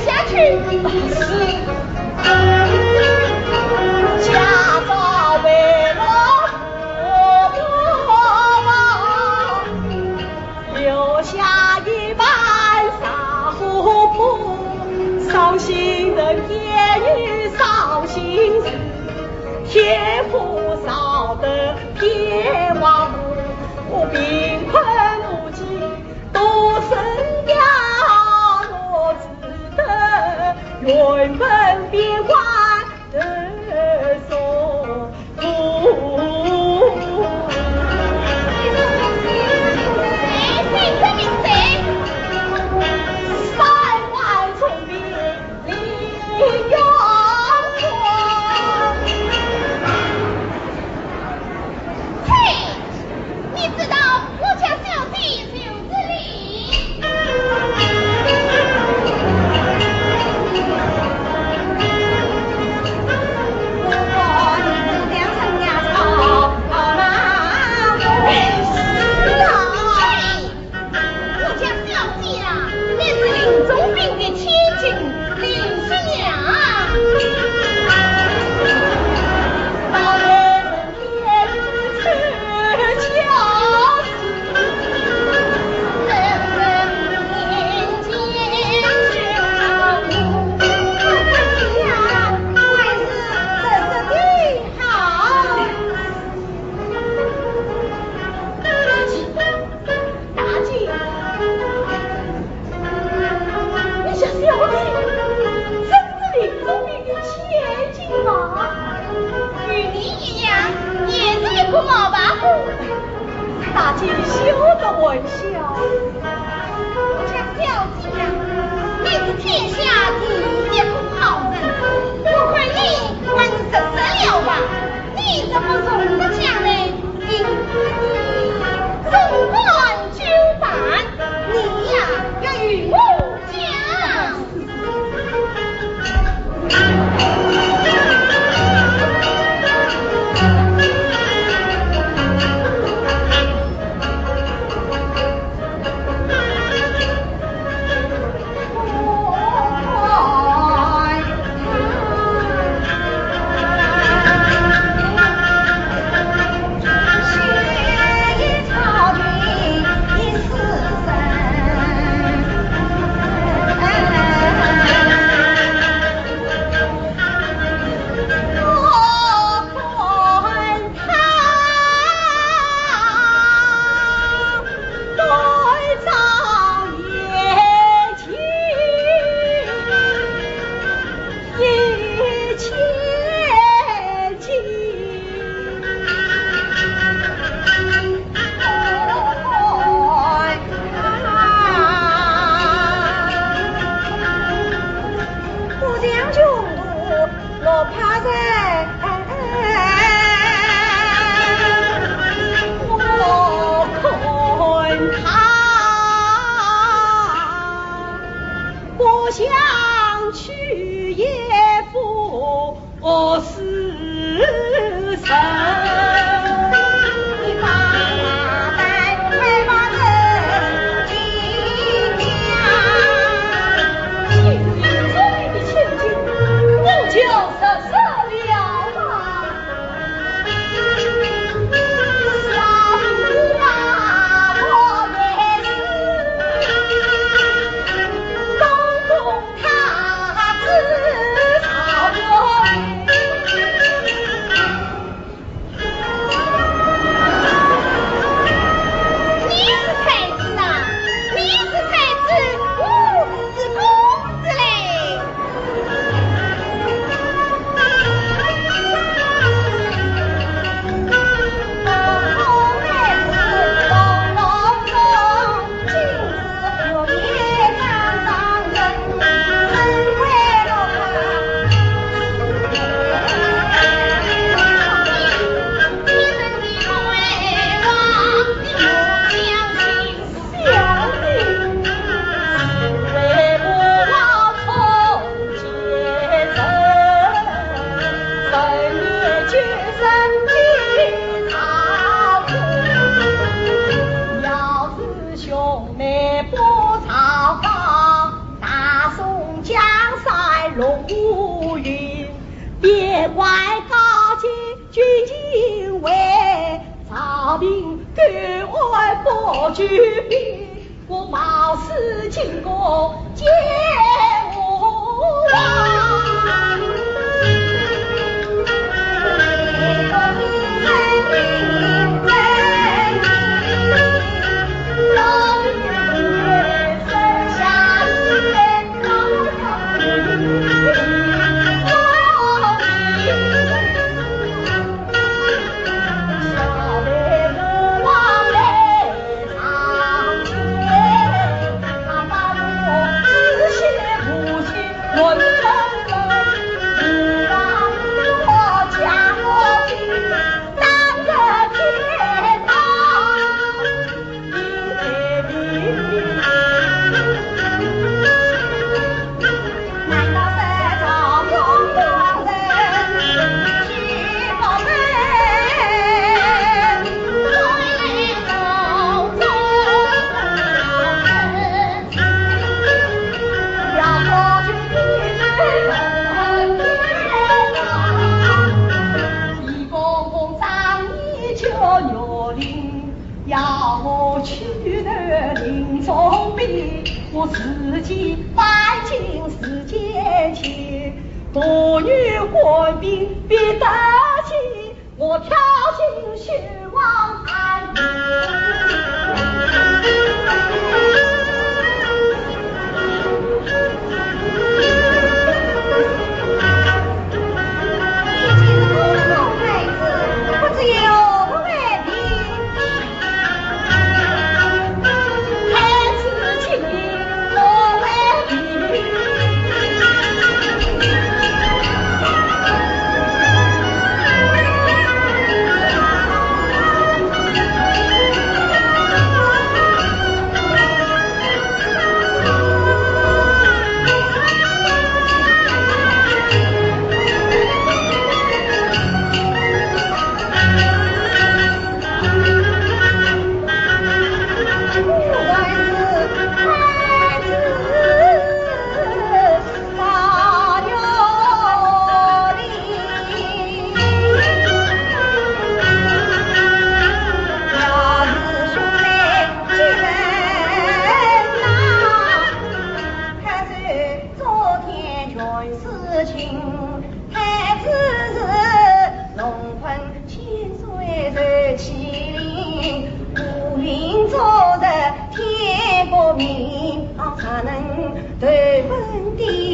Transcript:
下去打家父留下一半杂货铺扫新坟添雨扫新天荒无原本别管。我笑。你这小子呀你是天下第一好人我看你还十死了吧你怎么容外高诫军情为朝廷断案不举兵我冒死进宫见吾王自己拜进世间去，多女官兵必得起，我跳进血王潭。才能投奔的。